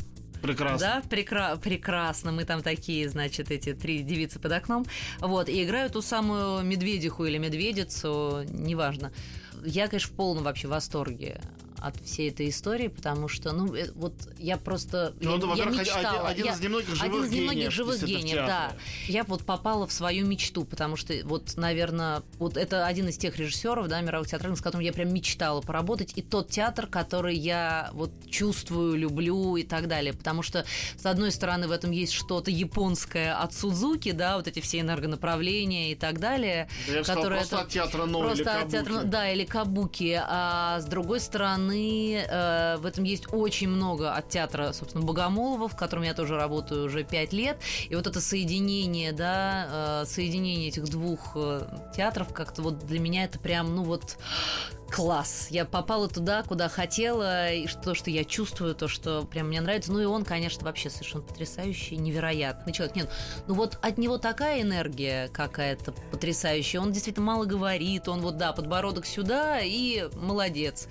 Прекрасно.
Да, прекра- прекрасно. Мы там такие, значит, эти три девицы под окном. Вот, и играю ту самую медведиху или медведицу, неважно. Я, конечно, в полном вообще восторге от всей этой истории, потому что, ну, э, вот я просто...
Ну,
я,
это,
я
во-первых, один-
мечтала.
один
Я-
из немногих живых
один из немногих
гениев
живых гениев, да. Я вот попала в свою мечту, потому что вот, наверное, вот это один из тех режиссеров, да, мировых театральных, с которым я прям мечтала поработать, и тот театр, который я вот чувствую, люблю и так далее, потому что с одной стороны в этом есть что-то японское от Судзуки, да, вот эти все энергонаправления и так далее,
Да я бы сказал,
которые
просто
это-
от театра «Но» или
Просто от
«Кабуки».
театра, да, или кабуки. А с другой стороны, э, в этом есть очень много от театра, собственно, Богомолова, в котором я тоже работаю уже пять лет. И вот это соединение, да, э, соединение этих двух э, театров, как-то вот для меня это прям, ну вот класс. Я попала туда, куда хотела, и то, что я чувствую, то, что прям мне нравится. Ну и он, конечно, вообще совершенно потрясающий, невероятный человек. Нет, ну вот от него такая энергия какая-то потрясающая. Он действительно мало говорит, он вот, да, подбородок сюда и молодец.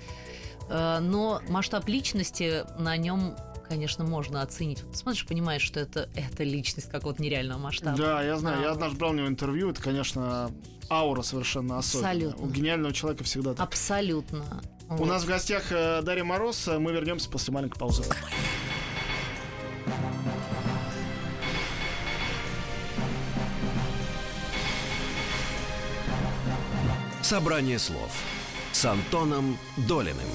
Э, Но масштаб личности на нем конечно, можно оценить. Смотришь, понимаешь, что это, это личность какого-то нереального масштаба.
Да, я знаю.
А,
Я однажды брал у него интервью. Это, конечно, аура совершенно особенная.
Абсолютно.
У гениального человека всегда так.
Абсолютно.
У
Вот.
нас в гостях э, Дарья Мороз. Мы вернемся после маленькой паузы.
Собрание слов с Антоном Долиным.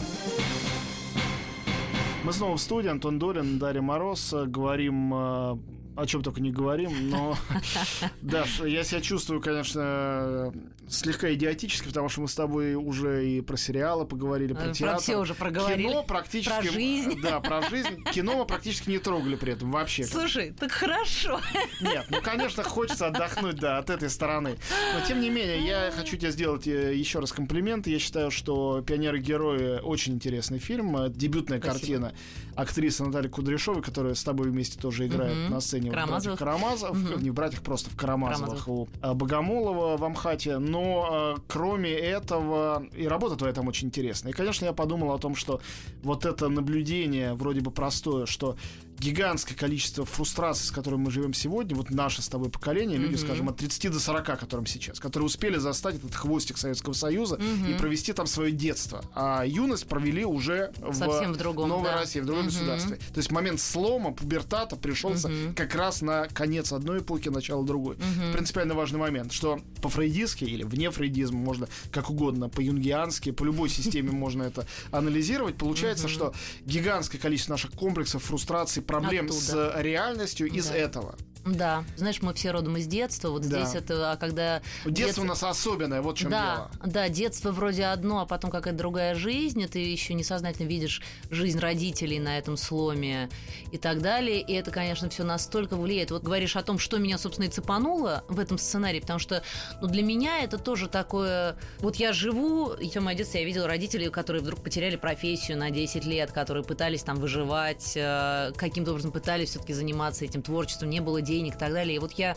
Мы снова в студии. Антон Долин, Дарья Мороз. Говорим э, о чем только не говорим, но, Даш, я себя чувствую, конечно, слегка идиотически, потому что мы с тобой уже и про сериалы поговорили, про
Э, Про
театр.
все уже проговорили.
Кино практически...
Про жизнь.
Да, про жизнь. Кино мы практически не трогали при этом вообще.
Слушай, так хорошо.
Нет, ну, конечно, хочется отдохнуть, да, от этой стороны. Но, тем не менее, я хочу тебе сделать э, еще раз комплимент. Я считаю, что «Пионеры-герои» очень интересный фильм. э, Дебютная
Спасибо.
картина актрисы Натальи Кудряшовой, которая с тобой вместе тоже играет
Мгм.
на сцене в
Карамазовых.
«Братьях Карамазов». Не в «Братьях», просто в Карамазовых.
Карамазовых.
У э, Богомолова в Амхате. Но э, кроме этого, и работа твоя там очень интересная. И, конечно, я подумал о том, что вот это наблюдение, вроде бы простое, что гигантское количество фрустраций, с которыми мы живем сегодня, вот наше с тобой поколение, люди,
Мгм.
скажем, от 30 до 40, которым сейчас, которые успели застать этот хвостик Советского Союза и
Мгм.
провести там свое детство. А юность провели уже
Совсем
в
в другом,
Новой
да.
России, в другом
Мгм.
государстве. То есть момент слома, пубертата пришелся
Мгм.
как раз на конец одной эпохи, начало другой.
Мгм.
Принципиально важный момент, что по-фрейдистски или вне фрейдизма можно как угодно, по-юнгиански, по любой системе можно это анализировать. Получается, что гигантское количество наших комплексов, фрустраций, проблем
Оттуда.
с реальностью из
Да.
этого.
Да, знаешь, мы все родом из детства. Вот
Да.
здесь это, а когда
Детство у нас особенное, вот в чем
да,
дело.
да, детство вроде одно, а потом какая-то другая жизнь, и ты еще несознательно видишь жизнь родителей на этом сломе и так далее. И это, конечно, все настолько влияет. Вот говоришь о том, что меня, собственно, и цепануло в этом сценарии, потому что ну, для меня это тоже такое... Вот я живу, и все мое детство я видела родителей, которые вдруг потеряли профессию на 10 лет, которые пытались там выживать, э, каким-то образом пытались все-таки заниматься этим творчеством, не было денег и так далее. И вот я,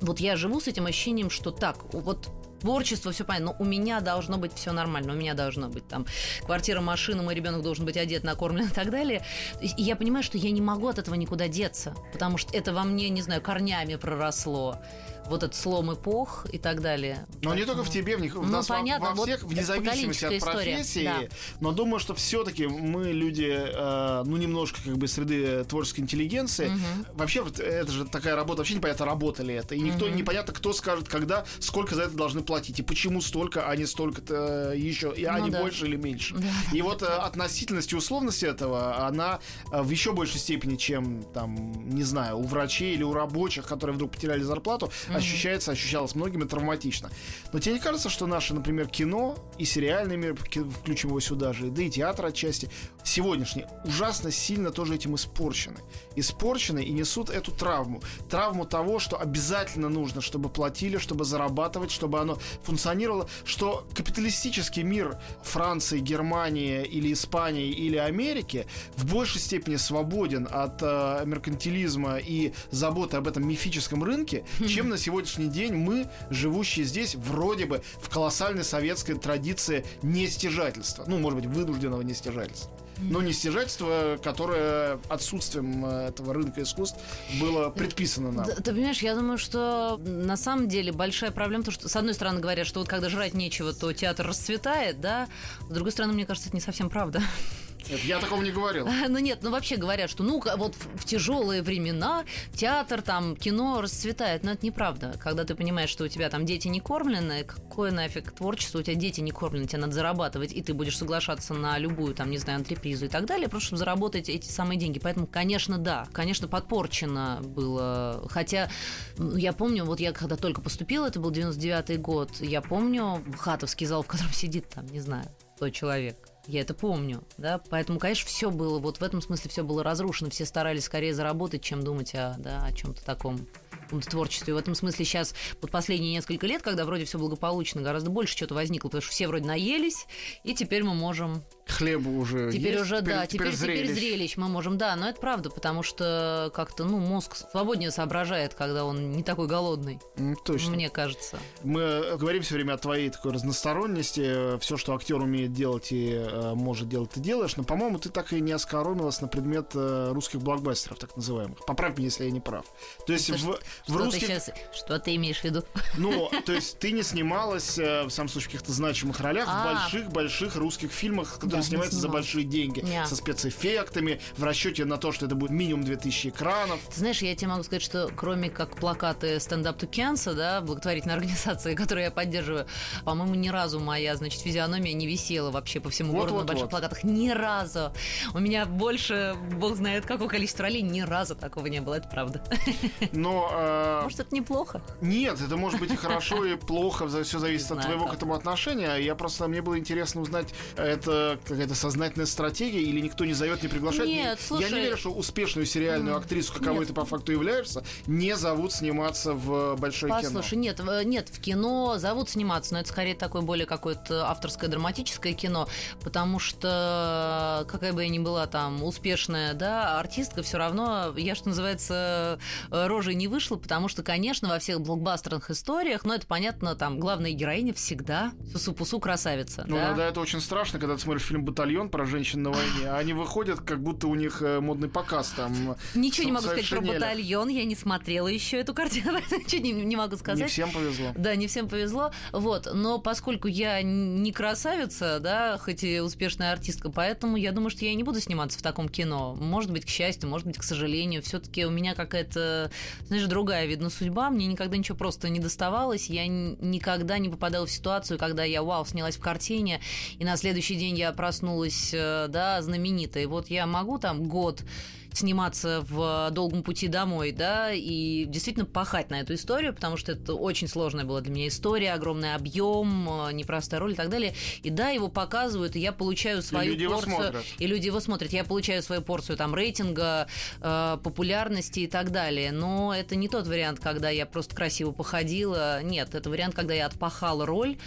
вот я живу с этим ощущением, что так, вот творчество, все понятно, но у меня должно быть все нормально, у меня должно быть там квартира, машина, мой ребенок должен быть одет, накормлен и так далее. И я понимаю, что я не могу от этого никуда деться, потому что это во мне, не знаю, корнями проросло. Вот этот слом эпох и так далее.
Но не только в тебе, в них, в
Ну,
нас во-
понятно,
во,
вот
всех, вне зависимости от
поколенческая история,
профессии.
да.
Но думаю, что все-таки мы люди, э, ну, немножко как бы среды творческой интеллигенции. Вообще, вот это же такая работа, вообще непонятно, работа ли это. И никто, непонятно, кто скажет, когда, сколько за это должны платить. И почему столько, а не столько-то еще, и, а
Ну
не
да.
больше или меньше.
Да.
И вот э, относительность и условность этого, она э, в еще большей степени, чем, там, не знаю, у врачей или у рабочих, которые вдруг потеряли зарплату, ощущается, ощущалось многими травматично. Но тебе не кажется, что наше, например, кино и сериальный мир, включим его сюда же, да и театр отчасти, сегодняшний, ужасно сильно тоже этим испорчены. Испорчены и несут эту травму. Травму того, что обязательно нужно, чтобы платили, чтобы зарабатывать, чтобы оно функционировало, что капиталистический мир Франции, Германии или Испании или Америки в большей степени свободен от э, меркантилизма и заботы об этом мифическом рынке, чем на сегодняшний день мы, живущие здесь, вроде бы в колоссальной советской традиции нестяжательства. Ну, может быть, вынужденного нестяжательства. Но нестяжательство, которое отсутствием э, этого рынка искусств было предписано нам.
Т- Ты понимаешь, я думаю, что на самом деле большая проблема, то, что с одной стороны говорят, что вот когда жрать нечего, то театр расцветает, да, с другой стороны, мне кажется, это не совсем правда.
Это Я такого не говорил.
Ну нет, ну вообще говорят, что ну вот в, тяжелые времена театр, там, кино расцветает. Но это неправда. Когда ты понимаешь, что у тебя там дети не кормлены, какое нафиг творчество, у тебя дети не кормлены, тебе надо зарабатывать, и ты будешь соглашаться на любую, там, не знаю, антрепризу и так далее, просто чтобы заработать эти самые деньги. Поэтому, конечно, да, конечно, подпорчено было. Хотя, я помню, вот я когда только поступила, это был 99-й год, я помню хатовский зал, в котором сидит, там, не знаю, 100 человек. Я это помню, да, поэтому, конечно, все было, вот в этом смысле все было разрушено, все старались скорее заработать, чем думать о, да, о чем-то таком творчестве. В этом смысле сейчас, вот последние несколько лет, когда вроде все благополучно, гораздо больше чего-то возникло, потому что все вроде наелись, и теперь мы можем
Хлеба уже
Теперь
есть,
уже, да, теперь, теперь,
зрелищ.
зрелищ мы можем, да, но это правда, потому что как-то, ну, мозг свободнее соображает, когда он не такой голодный,
Точно.
мне кажется.
Мы э, говорим все время о твоей такой разносторонности. Все, что актер умеет делать и э, может делать, ты делаешь. Но, по-моему, ты так и не оскоромилась на предмет э, русских блокбастеров, так называемых. Поправь меня, если я не прав. То есть
Что-
в, в
Что ты
русских...
сейчас, что ты имеешь в виду?
Ну, то есть ты не снималась, э, в самом случае, в каких-то значимых ролях в
А.
больших-больших русских фильмах,
не
снимаются за большие деньги,
Не.
со спецэффектами, в расчете на то, что это будет минимум 2000 экранов.
Ты знаешь, я тебе могу сказать, что кроме как плакаты to Cancer, да, благотворительной организации, которую я поддерживаю, по-моему, ни разу моя, значит, физиономия не висела вообще по всему
Вот,
городу
вот,
на больших
вот.
плакатах. Ни разу. У меня больше, бог знает, какое количество ролей, ни разу такого не было, это правда.
Но э,
Может, это неплохо?
Нет, это может быть и хорошо, и плохо, все зависит от твоего к этому отношения. Я просто, мне было интересно узнать, это какая-то сознательная стратегия или никто не зовет, не приглашает?
Нет,
Я не
слушай.
верю, что успешную сериальную актрису, каковой
нет.
ты по факту являешься, не зовут сниматься в большое
Послушай,
кино.
нет, в- нет, в кино зовут сниматься, но это скорее такое более какое-то авторское драматическое кино, потому что какая бы я ни была там успешная, да, артистка, все равно я, что называется, э, рожей не вышла, потому что, конечно, во всех блокбастерных историях, ну, это понятно, там главная героиня всегда сусу-пусу красавица,
Ну,
да?
иногда это очень страшно, когда ты смотришь фильм «Батальон» про женщин на войне, а они выходят, как будто у них э, модный показ там.
Ничего не могу сказать про батальон, я не смотрела еще эту картину, ничего не, не могу сказать.
Не всем повезло.
Да, не всем повезло. Вот. Но поскольку я не красавица, да, хоть и успешная артистка, поэтому я думаю, что я не буду сниматься в таком кино. Может быть, к счастью, может быть, к сожалению. Все-таки у меня какая-то, знаешь, другая, видно, судьба. Мне никогда ничего просто не доставалось. Я никогда не попадала в ситуацию, когда я, вау, снялась в картине, и на следующий день я проснулась, э, да, знаменитой. И вот я могу там год сниматься в долгом пути домой, да, и действительно пахать на эту историю, потому что это очень сложная была для меня история, огромный объем, э, непростая роль и так далее. И да, его показывают, и я получаю свою
люди его
порцию.
смотрят.
И люди его смотрят. Я получаю свою порцию там рейтинга, э, популярности и так далее. Но это не тот вариант, когда я просто красиво походила. Нет, это вариант, когда я отпахала роль.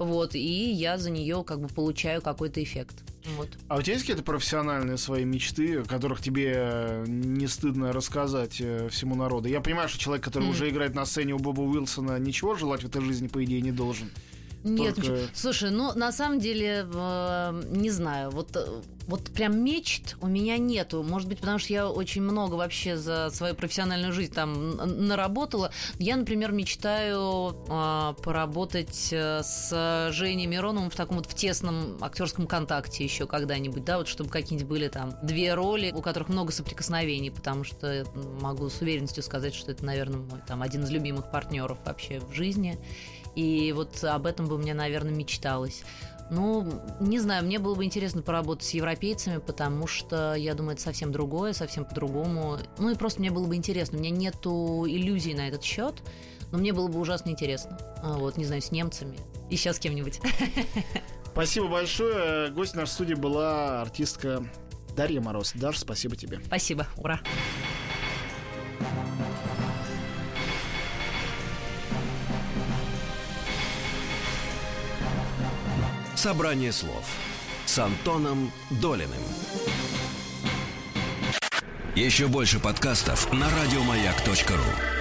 Вот, и я за нее как бы получаю какой-то эффект. Вот.
А у тебя есть какие-то профессиональные свои мечты, о которых тебе э, не стыдно рассказать э, всему народу? Я понимаю, что человек, который
Мгм.
уже играет на сцене у Боба Уилсона, ничего желать в этой жизни, по идее, не должен.
Нет, только... слушай, ну на самом деле э, не знаю, вот э, вот прям мечт у меня нету. Может быть, потому что я очень много вообще за свою профессиональную жизнь там наработала. Я, например, мечтаю э, поработать э, с Женей Мироновым в таком вот в тесном актерском контакте еще когда-нибудь, да, вот чтобы какие-нибудь были там две роли, у которых много соприкосновений, потому что могу с уверенностью сказать, что это, наверное, мой там один из любимых партнеров вообще в жизни. И вот об этом бы мне, наверное, мечталось. Ну, не знаю, мне было бы интересно поработать с европейцами, потому что, я думаю, это совсем другое, совсем по-другому. Ну и просто мне было бы интересно. У меня нету иллюзий на этот счет, но мне было бы ужасно интересно. А, вот, не знаю, с немцами. И сейчас с кем-нибудь.
Спасибо большое. Гость нашей студии была артистка Дарья Мороз. Даша, спасибо тебе.
Спасибо. Ура.
Собрание слов с Антоном Долиным. Еще больше подкастов на радиомаяк.ру